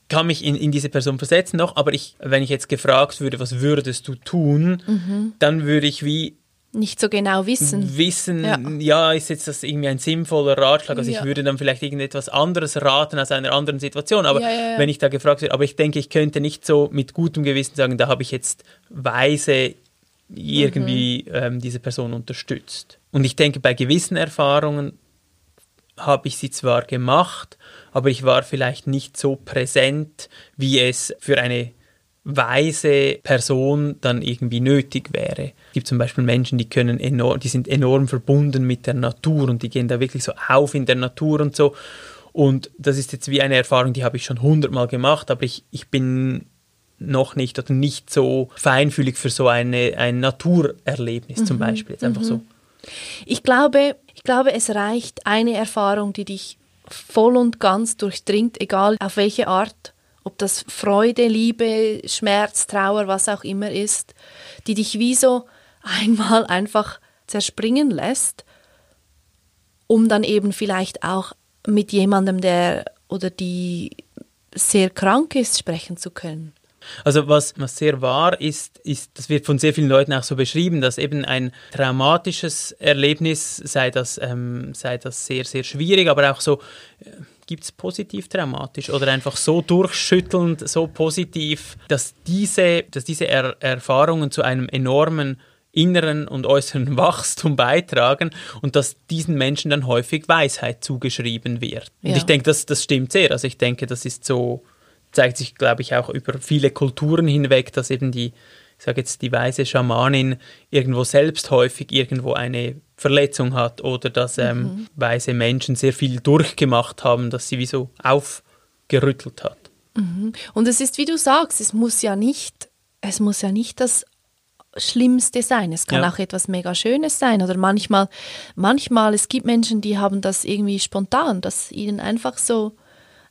kann mich in, in diese Person versetzen noch, aber ich, wenn ich jetzt gefragt würde, was würdest du tun, mhm. dann würde ich wie nicht so genau wissen. Wissen, ja. ja, ist jetzt das irgendwie ein sinnvoller Ratschlag. Also ja. ich würde dann vielleicht irgendetwas anderes raten aus einer anderen Situation. Aber ja, wenn ich da gefragt werde, aber ich denke, ich könnte nicht so mit gutem Gewissen sagen, da habe ich jetzt weise irgendwie mhm. ähm, diese Person unterstützt. Und ich denke, bei gewissen Erfahrungen habe ich sie zwar gemacht, aber ich war vielleicht nicht so präsent, wie es für eine weise Person dann irgendwie nötig wäre. Es gibt zum Beispiel Menschen, die können enorm, die sind enorm verbunden mit der Natur und die gehen da wirklich so auf in der Natur und so. Und das ist jetzt wie eine Erfahrung, die habe ich schon hundertmal gemacht, aber ich, ich bin noch nicht oder nicht so feinfühlig für so eine, ein Naturerlebnis mhm. zum Beispiel. Jetzt einfach mhm. so. Ich glaube, ich glaube, es reicht eine Erfahrung, die dich voll und ganz durchdringt, egal auf welche Art ob das Freude, Liebe, Schmerz, Trauer, was auch immer ist, die dich wie so einmal einfach zerspringen lässt, um dann eben vielleicht auch mit jemandem, der oder die sehr krank ist, sprechen zu können. Also was, was sehr wahr ist, ist, das wird von sehr vielen Leuten auch so beschrieben, dass eben ein traumatisches Erlebnis, sei das, ähm, sei das sehr, sehr schwierig, aber auch so, äh, gibt es positiv traumatisch oder einfach so durchschüttelnd, so positiv, dass diese, dass diese er Erfahrungen zu einem enormen inneren und äußeren Wachstum beitragen und dass diesen Menschen dann häufig Weisheit zugeschrieben wird. Und ja. ich denke, das, das stimmt sehr. Also ich denke, das ist so, zeigt sich, glaube ich, auch über viele Kulturen hinweg, dass eben die, ich sage jetzt die weise Schamanin, irgendwo selbst häufig irgendwo eine Verletzung hat oder dass ähm, mhm. weise Menschen sehr viel durchgemacht haben, dass sie wie so aufgerüttelt hat. Mhm. Und es ist, wie du sagst, es muss ja nicht, es muss ja nicht das Schlimmste sein. Es kann ja. auch etwas mega Schönes sein. Oder manchmal, manchmal, es gibt Menschen, die haben das irgendwie spontan, dass ihnen einfach so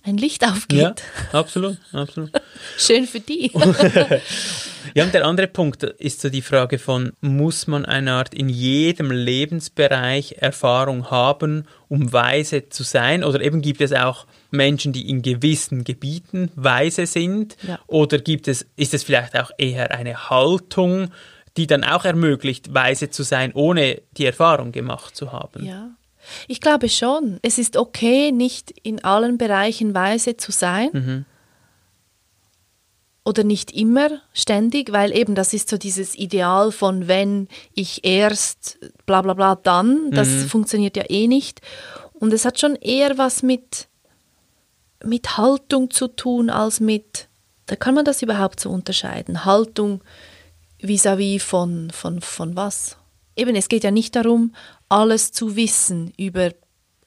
ein Licht aufgeht. Ja, absolut, absolut. Schön für die. ja, und der andere Punkt ist so die Frage von, muss man eine Art in jedem Lebensbereich Erfahrung haben, um weise zu sein? Oder eben gibt es auch Menschen, die in gewissen Gebieten weise sind? Ja. Oder gibt es, ist es vielleicht auch eher eine Haltung, die dann auch ermöglicht, weise zu sein, ohne die Erfahrung gemacht zu haben? Ja. Ich glaube schon. Es ist okay, nicht in allen Bereichen weise zu sein. Mhm. Oder nicht immer ständig, weil eben das ist so dieses Ideal von wenn ich erst bla bla bla dann, das mhm. funktioniert ja eh nicht. Und es hat schon eher was mit, mit Haltung zu tun als mit, da kann man das überhaupt so unterscheiden. Haltung vis-à-vis -vis von, von, von was? Eben, es geht ja nicht darum, alles zu wissen über,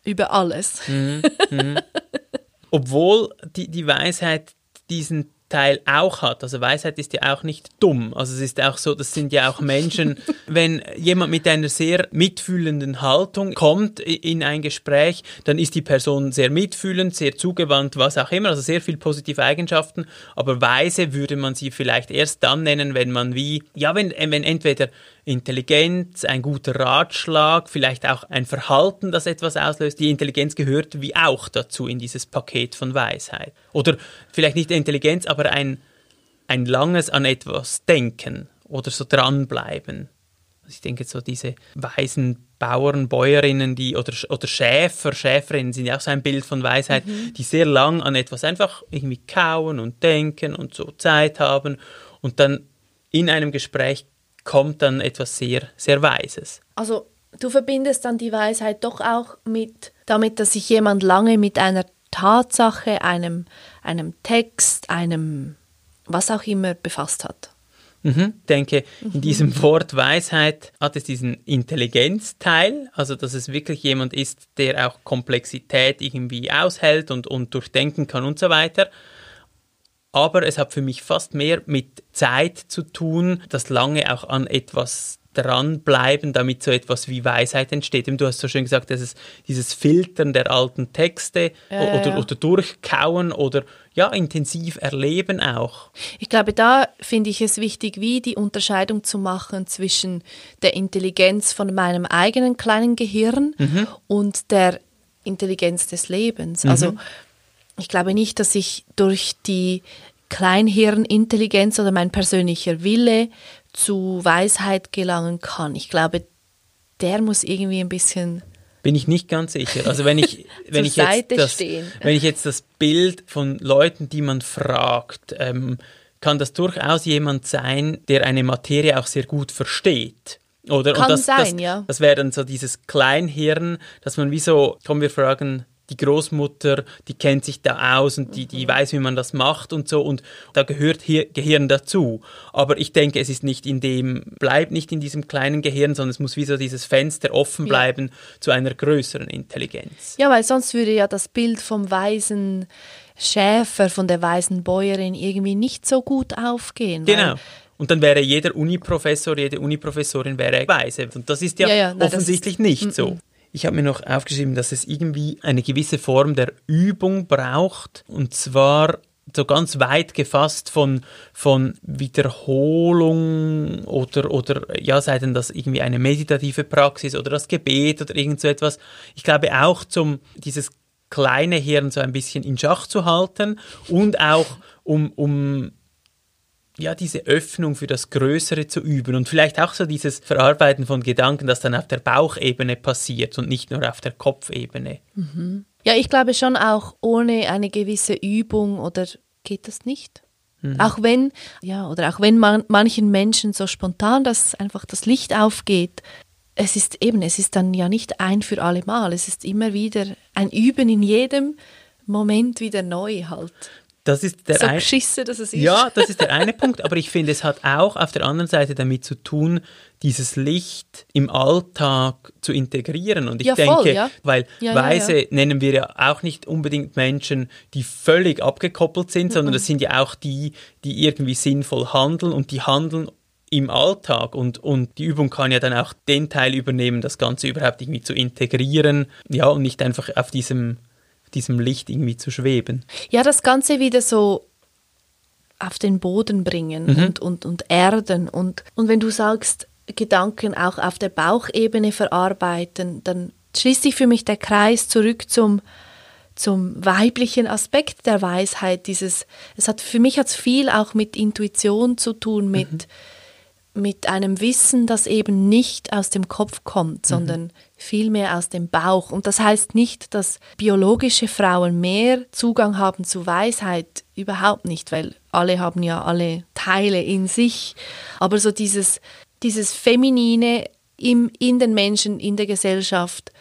über alles. Mhm, mhm. Obwohl die, die Weisheit diesen Teil auch hat. Also Weisheit ist ja auch nicht dumm. Also es ist auch so, das sind ja auch Menschen, wenn jemand mit einer sehr mitfühlenden Haltung kommt in ein Gespräch, dann ist die Person sehr mitfühlend, sehr zugewandt, was auch immer, also sehr viel positive Eigenschaften, aber weise würde man sie vielleicht erst dann nennen, wenn man wie, ja, wenn, wenn entweder Intelligenz, ein guter Ratschlag, vielleicht auch ein Verhalten, das etwas auslöst. Die Intelligenz gehört wie auch dazu in dieses Paket von Weisheit. Oder vielleicht nicht Intelligenz, aber ein, ein langes an etwas denken oder so dranbleiben. Also ich denke, so diese weisen Bauern, Bäuerinnen, die oder, oder Schäfer, Schäferinnen sind ja auch so ein Bild von Weisheit, mhm. die sehr lang an etwas einfach irgendwie kauen und denken und so Zeit haben und dann in einem Gespräch kommt dann etwas sehr, sehr Weises. Also du verbindest dann die Weisheit doch auch mit damit, dass sich jemand lange mit einer Tatsache, einem, einem Text, einem was auch immer befasst hat. Mhm. Ich denke, in diesem Wort Weisheit hat es diesen Intelligenzteil, also dass es wirklich jemand ist, der auch Komplexität irgendwie aushält und, und durchdenken kann und so weiter aber es hat für mich fast mehr mit Zeit zu tun, das lange auch an etwas dranbleiben, damit so etwas wie Weisheit entsteht. du hast so schön gesagt, dass es dieses Filtern der alten Texte ja, oder, oder durchkauen oder ja, intensiv erleben auch. Ich glaube, da finde ich es wichtig, wie die Unterscheidung zu machen zwischen der Intelligenz von meinem eigenen kleinen Gehirn mhm. und der Intelligenz des Lebens. Mhm. Also ich glaube nicht, dass ich durch die Kleinhirnintelligenz oder mein persönlicher Wille zu Weisheit gelangen kann. Ich glaube, der muss irgendwie ein bisschen bin ich nicht ganz sicher. Also wenn ich wenn ich jetzt das, wenn ich jetzt das Bild von Leuten, die man fragt, ähm, kann das durchaus jemand sein, der eine Materie auch sehr gut versteht. Oder kann das, sein, das, ja. Das wäre dann so dieses Kleinhirn, dass man wie so, kommen wir fragen, die Großmutter, die kennt sich da aus und die, die mhm. weiß, wie man das macht und so und da gehört hier Gehirn dazu. Aber ich denke, es ist nicht in dem, bleibt nicht in diesem kleinen Gehirn, sondern es muss wie so dieses Fenster offen bleiben ja. zu einer größeren Intelligenz. Ja, weil sonst würde ja das Bild vom weisen Schäfer, von der weisen Bäuerin irgendwie nicht so gut aufgehen. Genau. Und dann wäre jeder Uniprofessor, jede Uniprofessorin wäre weise. Und das ist ja, ja, ja nein, offensichtlich ist, nicht so. Ich habe mir noch aufgeschrieben, dass es irgendwie eine gewisse Form der Übung braucht. Und zwar so ganz weit gefasst von, von Wiederholung oder, oder ja, sei denn das irgendwie eine meditative Praxis oder das Gebet oder irgend so etwas. Ich glaube auch zum, dieses kleine Hirn so ein bisschen in Schach zu halten und auch um, um ja, diese Öffnung für das Größere zu üben und vielleicht auch so dieses Verarbeiten von Gedanken, das dann auf der Bauchebene passiert und nicht nur auf der Kopfebene. Mhm. Ja, ich glaube schon auch ohne eine gewisse Übung oder geht das nicht? Mhm. Auch wenn, ja, oder auch wenn man, manchen Menschen so spontan, dass einfach das Licht aufgeht, es ist eben, es ist dann ja nicht ein für alle Mal, es ist immer wieder ein Üben in jedem Moment wieder neu halt Das ist der so ein- geschissen, dass es ist. Ja, das ist der eine Punkt, aber ich finde, es hat auch auf der anderen Seite damit zu tun, dieses Licht im Alltag zu integrieren. Und ich Ja, voll, denke, ja. weil Ja, Weise nennen wir ja auch nicht unbedingt Menschen, die völlig abgekoppelt sind, sondern das sind ja auch die, die irgendwie sinnvoll handeln und die handeln im Alltag und, und die Übung kann ja dann auch den Teil übernehmen, das Ganze überhaupt irgendwie zu integrieren, ja, und nicht einfach auf diesem, diesem Licht irgendwie zu schweben. Ja, das Ganze wieder so auf den Boden bringen Mhm. und, und, und erden. Und, und wenn du sagst, Gedanken auch auf der Bauchebene verarbeiten, dann schließt sich für mich der Kreis zurück zum, zum weiblichen Aspekt der Weisheit. Dieses, es hat, für mich hat es viel auch mit Intuition zu tun, mit, mit einem Wissen, das eben nicht aus dem Kopf kommt, sondern vielmehr aus dem Bauch. Und das heißt nicht, dass biologische Frauen mehr Zugang haben zu Weisheit, überhaupt nicht, weil alle haben ja alle Teile in sich. Aber so dieses, dieses Feminine im, in den Menschen, in der Gesellschaft,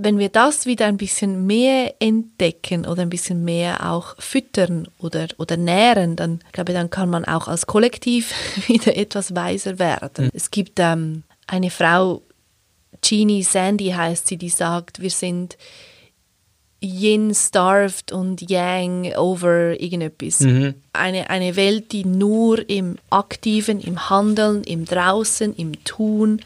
wenn wir das wieder ein bisschen mehr entdecken oder ein bisschen mehr auch füttern oder, oder nähren, dann glaube ich, dann kann man auch als Kollektiv wieder etwas weiser werden. Es gibt ähm, eine Frau, Jeannie Sandy heißt sie, die sagt, wir sind Yin starved und Yang over irgendetwas. Eine, eine Welt, die nur im Aktiven, im Handeln, im Draußen, im Tun,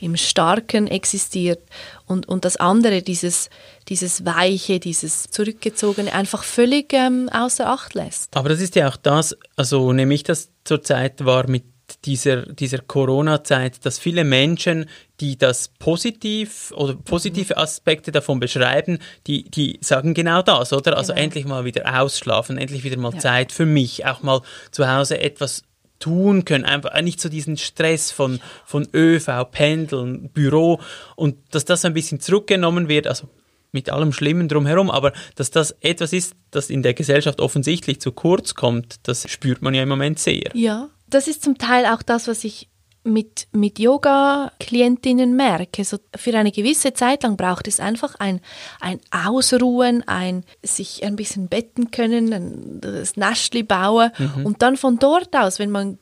im Starken existiert und, und das andere, dieses, dieses Weiche, dieses Zurückgezogene, einfach völlig ähm, außer Acht lässt. Aber das ist ja auch das, also nehme ich das zurzeit wahr mit dieser, dieser Corona-Zeit, dass viele Menschen, die das positiv oder positive Aspekte davon beschreiben, die, die sagen genau das, oder? Also Genau. endlich mal wieder ausschlafen, endlich wieder mal Ja. Zeit für mich, auch mal zu Hause etwas tun können, einfach nicht so diesen Stress von, von ÖV, Pendeln, Büro und dass das ein bisschen zurückgenommen wird, also mit allem Schlimmen drumherum, aber dass das etwas ist, das in der Gesellschaft offensichtlich zu kurz kommt, das spürt man ja im Moment sehr. Ja, das ist zum Teil auch das, was ich mit, mit Yoga-Klientinnen merke. So für eine gewisse Zeit lang braucht es einfach ein, ein Ausruhen, ein sich ein bisschen betten können, ein, das Nestli bauen und dann von dort aus, wenn man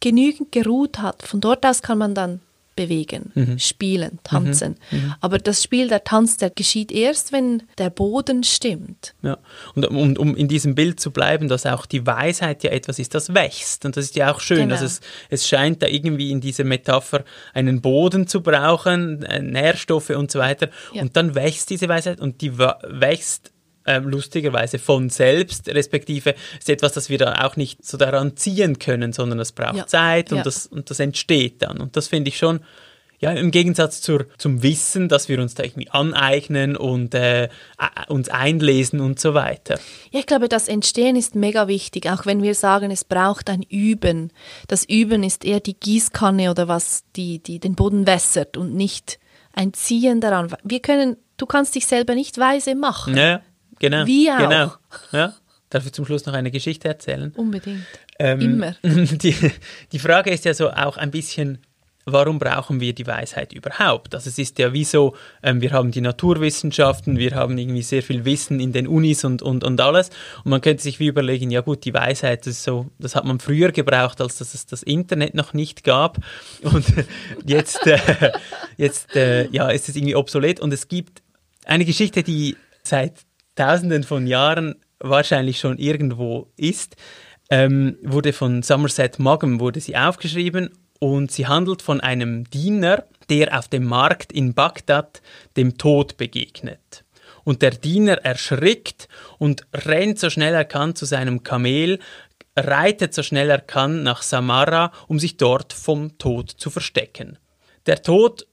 genügend geruht hat, von dort aus kann man dann bewegen, spielen, tanzen. Aber das Spiel, der Tanz, der geschieht erst, wenn der Boden stimmt. Ja. Und um, um in diesem Bild zu bleiben, dass auch die Weisheit ja etwas ist, das wächst. Und das ist ja auch schön. Genau. dass es, es scheint da irgendwie in dieser Metapher einen Boden zu brauchen, äh, Nährstoffe und so weiter. Ja. Und dann wächst diese Weisheit und die wächst ähm, lustigerweise von selbst, respektive ist etwas, das wir dann auch nicht so daran ziehen können, sondern es braucht Ja. Zeit und, Ja. das, und das entsteht dann. Und das finde ich schon, ja, im Gegensatz zur, zum Wissen, dass wir uns da irgendwie aneignen und äh, uns einlesen und so weiter. Ja, ich glaube, das Entstehen ist mega wichtig, auch wenn wir sagen, es braucht ein Üben. Das Üben ist eher die Gießkanne oder was die, die den Boden wässert und nicht ein Ziehen daran. Wir können, du kannst dich selber nicht weise machen. Ja, genau. Wie auch. Genau. Ja. Darf ich zum Schluss noch eine Geschichte erzählen? Unbedingt. Ähm, Immer. Die, die Frage ist ja so auch ein bisschen, warum brauchen wir die Weisheit überhaupt? Also es ist ja wie so, ähm, wir haben die Naturwissenschaften, wir haben irgendwie sehr viel Wissen in den Unis und, und, und alles. Und man könnte sich wie überlegen, ja gut, die Weisheit, das, so, das hat man früher gebraucht, als dass es das Internet noch nicht gab. Und jetzt, äh, jetzt äh, ja, ist es irgendwie obsolet. Und es gibt eine Geschichte, die seit Tausenden von Jahren wahrscheinlich schon irgendwo ist, ähm, wurde von Somerset Maugham wurde sie aufgeschrieben und sie handelt von einem Diener, der auf dem Markt in Bagdad dem Tod begegnet. Und der Diener erschrickt und rennt so schnell er kann zu seinem Kamel, reitet so schnell er kann nach Samarra, um sich dort vom Tod zu verstecken. Der Tod,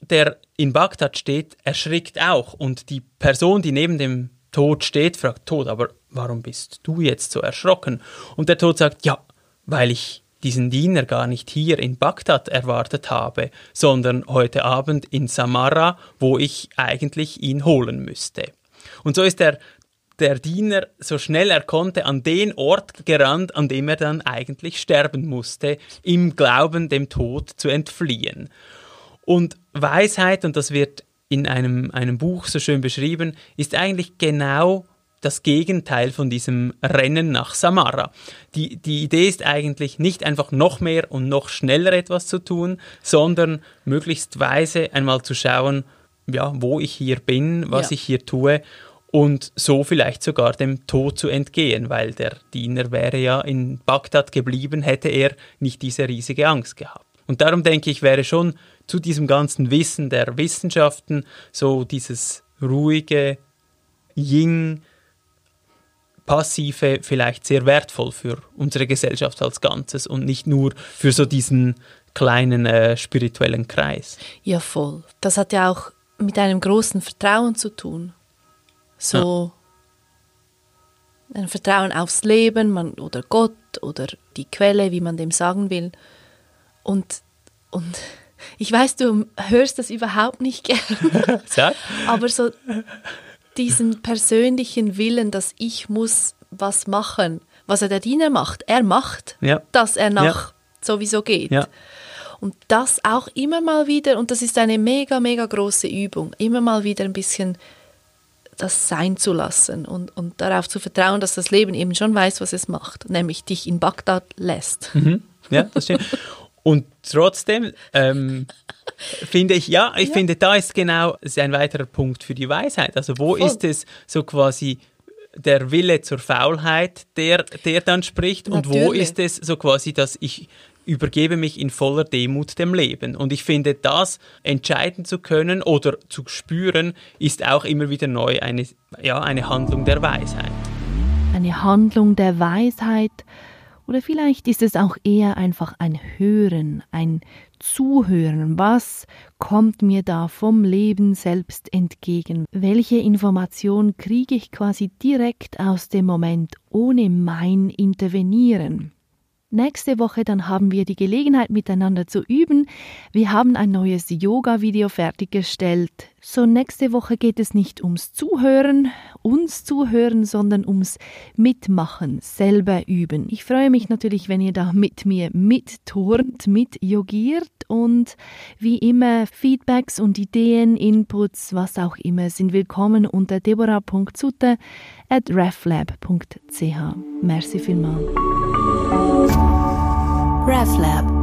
der in Bagdad steht, erschrickt auch und die Person, die neben dem Tod steht, fragt Tod, aber warum bist du jetzt so erschrocken? Und der Tod sagt, ja, weil ich diesen Diener gar nicht hier in Bagdad erwartet habe, sondern heute Abend in Samarra, wo ich eigentlich ihn holen müsste. Und so ist der, der Diener so schnell er konnte an den Ort gerannt, an dem er dann eigentlich sterben musste, im Glauben, dem Tod zu entfliehen. Und Weisheit, und das wird in einem, einem Buch so schön beschrieben, ist eigentlich genau das Gegenteil von diesem Rennen nach Samara. Die, die Idee ist eigentlich nicht einfach noch mehr und noch schneller etwas zu tun, sondern möglichst weise einmal zu schauen, ja, wo ich hier bin, was ja. ich hier tue und so vielleicht sogar dem Tod zu entgehen, weil der Diener wäre ja in Bagdad geblieben, hätte er nicht diese riesige Angst gehabt. Und darum denke ich, wäre schon zu diesem ganzen Wissen der Wissenschaften so dieses ruhige, Ying, passive vielleicht sehr wertvoll für unsere Gesellschaft als Ganzes und nicht nur für so diesen kleinen äh, spirituellen Kreis. Ja, voll. Das hat ja auch mit einem großen Vertrauen zu tun. So ja. ein Vertrauen aufs Leben man, oder Gott oder die Quelle, wie man dem sagen will. Und, und ich weiß, du hörst das überhaupt nicht gerne. aber so diesen persönlichen Willen, dass ich muss was machen, was er der Diener macht. Er macht, ja. dass er nach ja. sowieso geht. Ja. Und das auch immer mal wieder, und das ist eine mega, mega große Übung, immer mal wieder ein bisschen das sein zu lassen und, und darauf zu vertrauen, dass das Leben eben schon weiß, was es macht, nämlich dich in Bagdad lässt. Mhm. Ja, das stimmt. Und trotzdem ähm, finde ich, ja, ich ja. finde, da ist genau ist ein weiterer Punkt für die Weisheit. Also wo Voll. ist es so quasi der Wille zur Faulheit, der, der dann spricht Natürlich. und wo ist es so quasi, dass ich übergebe mich in voller Demut dem Leben. Und ich finde, das entscheiden zu können oder zu spüren, ist auch immer wieder neu eine, ja, eine Handlung der Weisheit. Eine Handlung der Weisheit oder vielleicht ist es auch eher einfach ein Hören, ein Zuhören. Was kommt mir da vom Leben selbst entgegen? Welche Information kriege ich quasi direkt aus dem Moment ohne mein Intervenieren? Nächste Woche dann haben wir die Gelegenheit miteinander zu üben. Wir haben ein neues Yoga-Video fertiggestellt. So nächste Woche geht es nicht ums Zuhören, uns zuhören, sondern ums Mitmachen, selber üben. Ich freue mich natürlich, wenn ihr da mit mir mitturnt, mityogiert und wie immer Feedbacks und Ideen, Inputs, was auch immer sind willkommen unter deborah.zutte at reflab.ch. Merci vielmals. RefLab